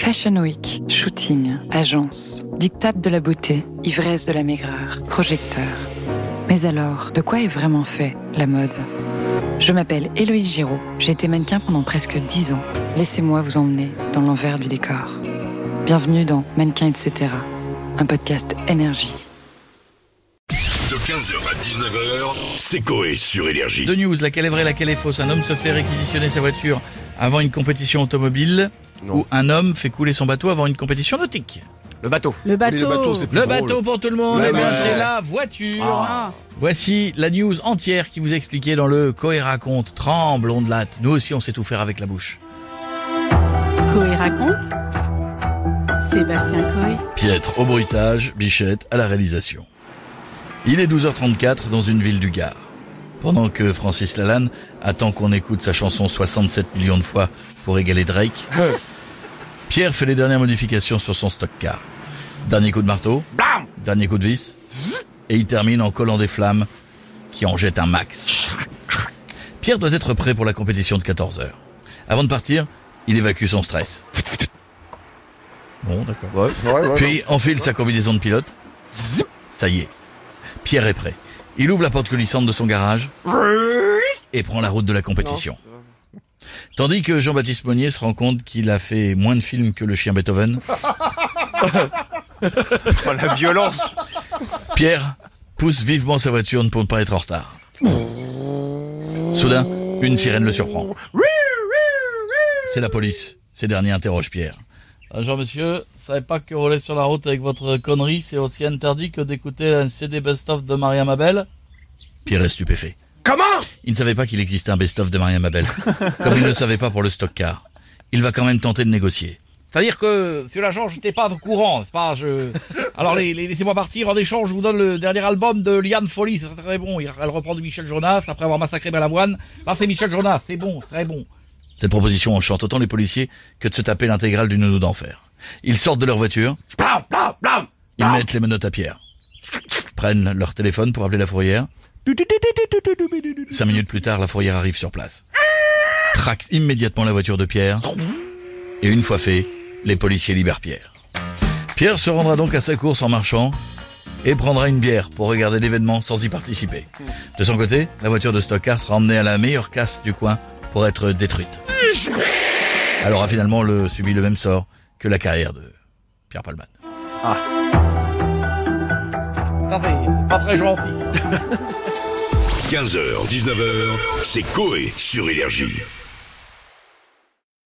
Fashion Week, shooting, agence, dictate de la beauté, ivresse de la maigreur, projecteur. Mais alors, de quoi est vraiment fait la mode? Je m'appelle Héloïse Giraud, j'ai été mannequin pendant presque 10 ans. Laissez-moi vous emmener dans l'envers du décor. Bienvenue dans Mannequin etc., un podcast énergie. De 15h à 19h, c'est Coé sur Énergie. De news, laquelle est vraie, laquelle est fausse? Un homme se fait réquisitionner sa voiture avant une compétition automobile ou un homme fait couler son bateau avant une compétition nautique. Le bateau. Le bateau. Mais le bateau, c'est plus Le drôle. bateau pour tout le monde, eh bien c'est la voiture. Ah. Voici la news entière qui vous expliquait dans le Coé raconte. Tremble, on de latte. Nous aussi on sait tout faire avec la bouche. Coé raconte. Sébastien Coé. Pietre au bruitage, Bichette à la réalisation. Il est 12h34 dans une ville du Gard. Pendant que Francis Lalanne attend qu'on écoute sa chanson 67 millions de fois pour égaler Drake, Pierre fait les dernières modifications sur son stock car. Dernier coup de marteau, Blam dernier coup de vis, et il termine en collant des flammes qui en jettent un max. Pierre doit être prêt pour la compétition de 14 heures. Avant de partir, il évacue son stress. Bon, d'accord. Ouais, ouais, ouais. Puis enfile sa combinaison de pilote. Ça y est. Pierre est prêt. Il ouvre la porte coulissante de son garage et prend la route de la compétition. Tandis que Jean-Baptiste Monnier se rend compte qu'il a fait moins de films que le chien Beethoven, Oh, la violence Pierre pousse vivement sa voiture pour ne pas être en retard. Soudain, une sirène le surprend. C'est la police. Ces derniers interrogent Pierre. Bonjour monsieur, savez pas que rouler sur la route avec votre connerie, c'est aussi interdit que d'écouter un CD best-of de Maria Mabel? Pierre est stupéfait. Comment Il ne savait pas qu'il existait un best-of de Maria Mabel, comme il ne le savait pas pour le stock car. Il va quand même tenter de négocier. C'est-à-dire que, sur l'agent, j'étais pas au courant, pas, je... Alors, les- les- laissez-moi partir, en échange, je vous donne le dernier album de Liane Folly, c'est très, très bon. Il- Elle reprend de Michel Jonas, après avoir massacré Balavoine. Là, c'est Michel Jonas, c'est bon, c'est très bon. Cette proposition enchante autant les policiers que de se taper l'intégrale du nounou d'enfer. Ils sortent de leur voiture, ils mettent les menottes à Pierre, prennent leur téléphone pour appeler la fourrière. Cinq minutes plus tard, la fourrière arrive sur place. Traque immédiatement la voiture de Pierre. Et une fois fait, les policiers libèrent Pierre. Pierre se rendra donc à sa course en marchant et prendra une bière pour regarder l'événement sans y participer. De son côté, la voiture de Stockcar sera emmenée à la meilleure casse du coin pour être détruite. Elle aura finalement le, subi le même sort que la carrière de Pierre Palman. Ah. Pas très gentil. 15h, 19h, c'est Coé sur Énergie.